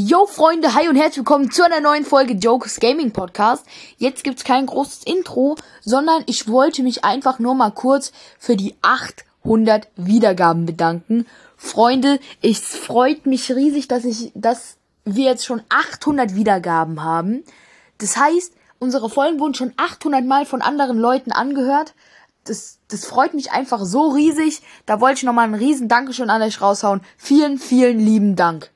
Yo Freunde, hi und herzlich willkommen zu einer neuen Folge Jokes Gaming Podcast. Jetzt gibt's kein großes Intro, sondern ich wollte mich einfach nur mal kurz für die 800 Wiedergaben bedanken. Freunde, es freut mich riesig, dass ich, dass wir jetzt schon 800 Wiedergaben haben. Das heißt, unsere Folgen wurden schon 800 Mal von anderen Leuten angehört. Das, das freut mich einfach so riesig. Da wollte ich nochmal einen riesen Dankeschön an euch raushauen. Vielen, vielen lieben Dank.